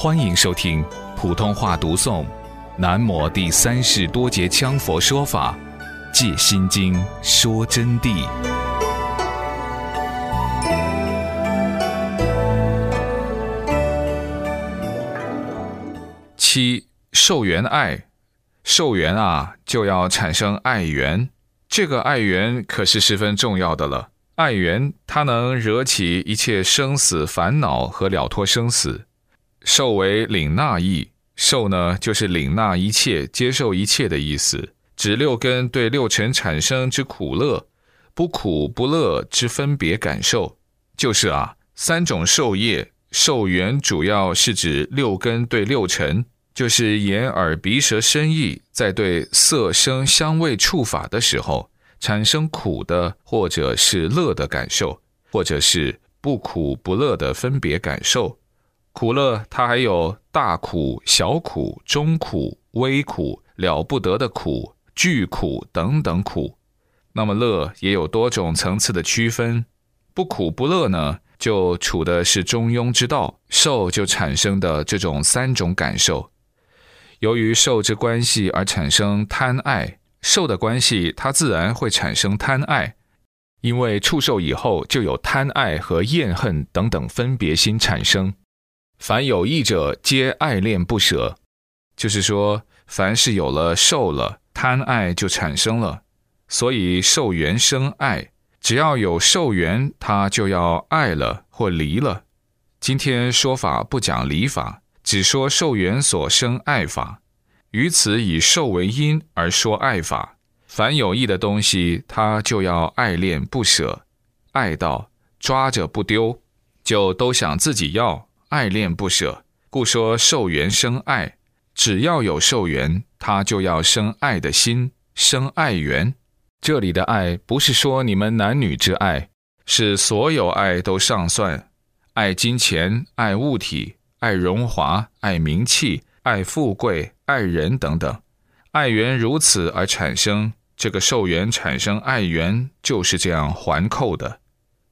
欢迎收听普通话读诵《南摩第三世多杰羌佛说法·戒心经》说真谛。七受缘爱，受缘啊，就要产生爱缘。这个爱缘可是十分重要的了。爱缘它能惹起一切生死烦恼和了脱生死。受为领纳意，受呢就是领纳一切、接受一切的意思，指六根对六尘产生之苦乐、不苦不乐之分别感受，就是啊三种受业受缘，主要是指六根对六尘，就是眼耳鼻舌身意，在对色声香味触法的时候产生苦的或者是乐的感受，或者是不苦不乐的分别感受。苦乐，它还有大苦、小苦、中苦、微苦、了不得的苦、巨苦等等苦。那么乐也有多种层次的区分，不苦不乐呢，就处的是中庸之道。受就产生的这种三种感受，由于受之关系而产生贪爱，受的关系它自然会产生贪爱，因为触受以后就有贪爱和厌恨等等分别心产生。凡有意者，皆爱恋不舍。就是说，凡是有了受了贪爱，就产生了。所以受缘生爱，只要有受缘，他就要爱了或离了。今天说法不讲离法，只说受缘所生爱法。于此以受为因而说爱法。凡有意的东西，他就要爱恋不舍，爱到抓着不丢，就都想自己要。爱恋不舍，故说受缘生爱。只要有受缘，他就要生爱的心，生爱缘。这里的爱不是说你们男女之爱，是所有爱都上算。爱金钱，爱物体，爱荣华，爱名气，爱富贵，爱人等等。爱缘如此而产生，这个受缘产生爱缘，就是这样环扣的。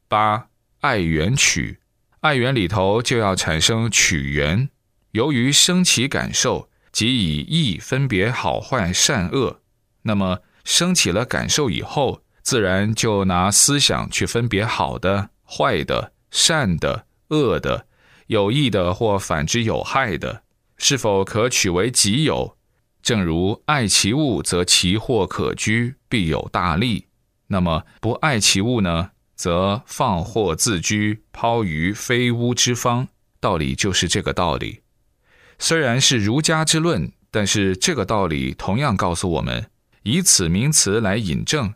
八爱缘取。爱缘里头就要产生取缘，由于生起感受，即以意分别好坏善恶。那么升起了感受以后，自然就拿思想去分别好的、坏的、善的、恶的、有益的或反之有害的，是否可取为己有？正如爱其物，则其货可居，必有大利。那么不爱其物呢？则放祸自居，抛于非污之方。道理就是这个道理。虽然是儒家之论，但是这个道理同样告诉我们：以此名词来引证，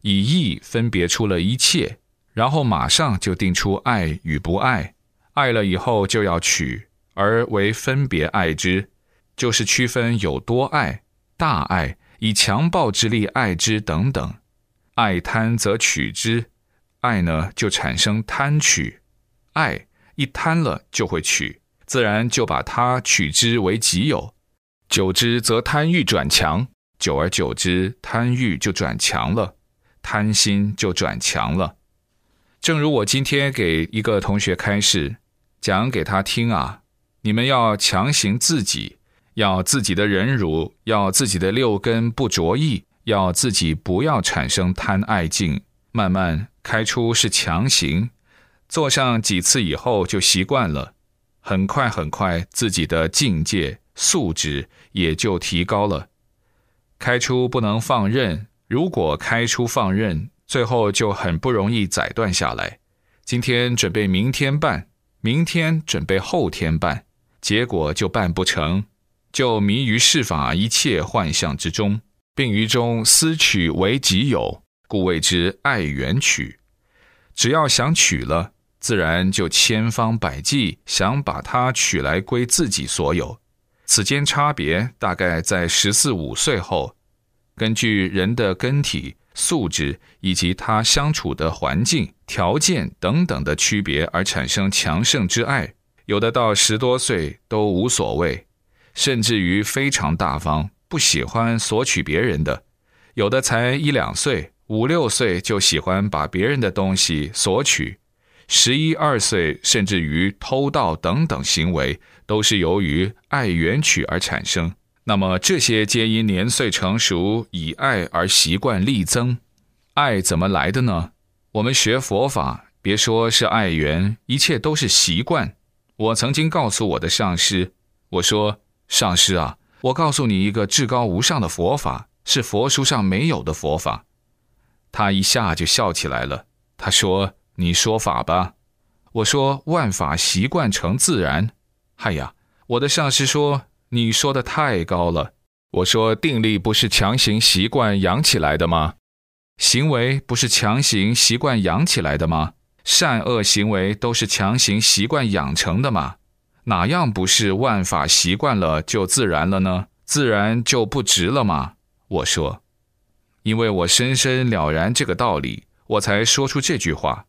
以义分别出了一切，然后马上就定出爱与不爱。爱了以后就要取，而为分别爱之，就是区分有多爱、大爱，以强暴之力爱之等等。爱贪则取之。爱呢，就产生贪取；爱一贪了，就会取，自然就把它取之为己有。久之，则贪欲转强；久而久之，贪欲就转强了，贪心就转强了。正如我今天给一个同学开示，讲给他听啊，你们要强行自己，要自己的忍辱，要自己的六根不着意，要自己不要产生贪爱境，慢慢。开出是强行，做上几次以后就习惯了，很快很快自己的境界素质也就提高了。开出不能放任，如果开出放任，最后就很不容易宰断下来。今天准备明天办，明天准备后天办，结果就办不成，就迷于世法一切幻象之中，并于中私取为己有。故谓之爱缘取，只要想取了，自然就千方百计想把它取来归自己所有。此间差别大概在十四五岁后，根据人的根体素质以及他相处的环境条件等等的区别而产生强盛之爱。有的到十多岁都无所谓，甚至于非常大方，不喜欢索取别人的；有的才一两岁。五六岁就喜欢把别人的东西索取，十一二岁甚至于偷盗等等行为，都是由于爱缘取而产生。那么这些皆因年岁成熟，以爱而习惯力增。爱怎么来的呢？我们学佛法，别说是爱缘，一切都是习惯。我曾经告诉我的上师，我说：“上师啊，我告诉你一个至高无上的佛法，是佛书上没有的佛法。”他一下就笑起来了。他说：“你说法吧。”我说：“万法习惯成自然。”嗨呀，我的上师说。你说的太高了。我说定力不是强行习惯养起来的吗？行为不是强行习惯养起来的吗？善恶行为都是强行习惯养成的吗？哪样不是万法习惯了就自然了呢？自然就不值了吗？我说，因为我深深了然这个道理，我才说出这句话。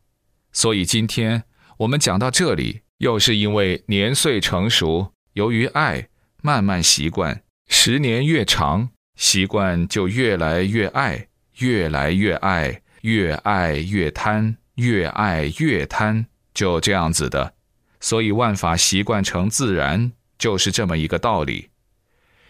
所以今天我们讲到这里，又是因为年岁成熟，由于爱。慢慢习惯，十年越长，习惯就越来越爱，越来越爱，越爱越贪，越爱越贪，就这样子的。所以万法习惯成自然，就是这么一个道理。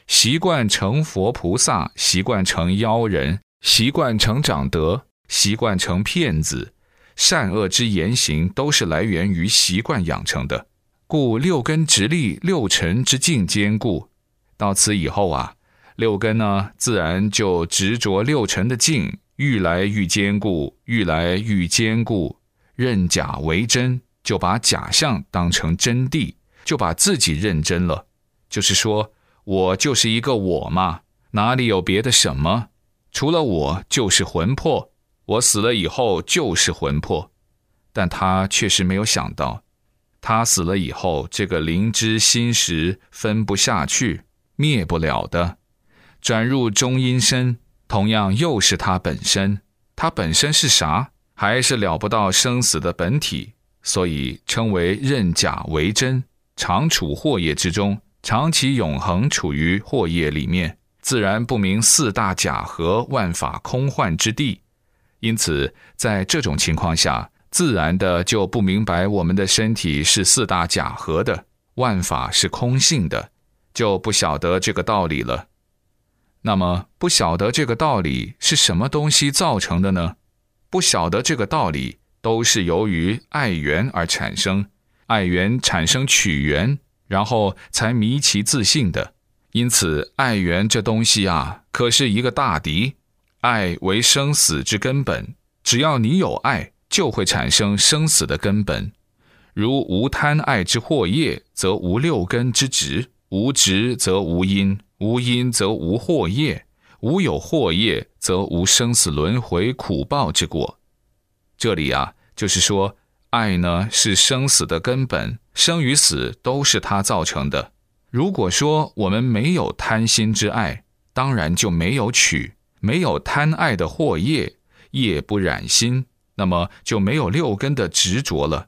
习惯成佛菩萨，习惯成妖人，习惯成长德，习惯成骗子，善恶之言行都是来源于习惯养成的。故六根直立，六尘之境坚固。到此以后啊，六根呢，自然就执着六尘的境，愈来愈坚固，愈来愈坚固。认假为真，就把假象当成真谛，就把自己认真了。就是说，我就是一个我嘛，哪里有别的什么？除了我，就是魂魄。我死了以后，就是魂魄。但他确实没有想到。他死了以后，这个灵知心识分不下去，灭不了的，转入中阴身，同样又是他本身。他本身是啥？还是了不到生死的本体，所以称为认假为真，常处惑业之中，长期永恒处于惑业里面，自然不明四大假合、万法空幻之地。因此，在这种情况下。自然的就不明白我们的身体是四大假合的，万法是空性的，就不晓得这个道理了。那么不晓得这个道理是什么东西造成的呢？不晓得这个道理都是由于爱缘而产生，爱缘产生取缘，然后才迷其自信的。因此，爱缘这东西啊，可是一个大敌。爱为生死之根本，只要你有爱。就会产生生死的根本。如无贪爱之惑业，则无六根之执；无执则无因，无因则无惑业；无有惑业，则无生死轮回苦报之果。这里啊，就是说，爱呢是生死的根本，生与死都是它造成的。如果说我们没有贪心之爱，当然就没有取，没有贪爱的惑业，业不染心。那么就没有六根的执着了，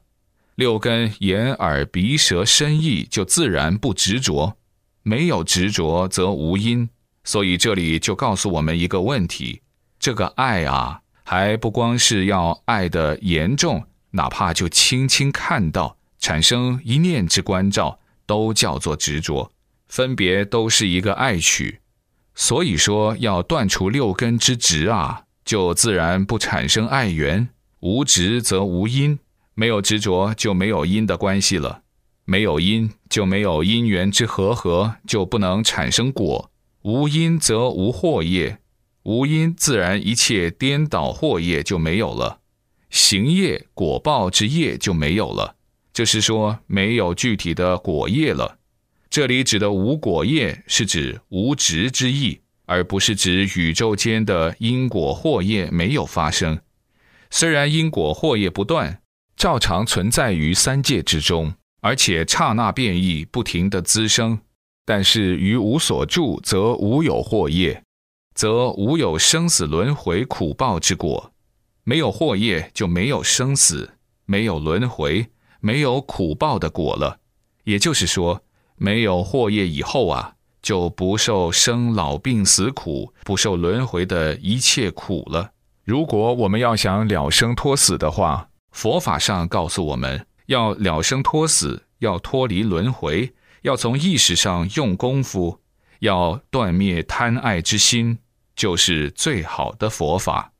六根眼耳鼻舌身意就自然不执着，没有执着则无因，所以这里就告诉我们一个问题：这个爱啊，还不光是要爱的严重，哪怕就轻轻看到，产生一念之关照，都叫做执着，分别都是一个爱取。所以说要断除六根之执啊，就自然不产生爱缘。无执则无因，没有执着就没有因的关系了，没有因就没有因缘之和合，就不能产生果。无因则无惑业，无因自然一切颠倒惑业就没有了，行业果报之业就没有了，就是说没有具体的果业了。这里指的无果业是指无执之意，而不是指宇宙间的因果惑业没有发生。虽然因果祸业不断，照常存在于三界之中，而且刹那变异，不停的滋生，但是于无所住，则无有祸业，则无有生死轮回苦报之果。没有祸业，就没有生死，没有轮回，没有苦报的果了。也就是说，没有祸业以后啊，就不受生老病死苦，不受轮回的一切苦了。如果我们要想了生脱死的话，佛法上告诉我们要了生脱死，要脱离轮回，要从意识上用功夫，要断灭贪爱之心，就是最好的佛法。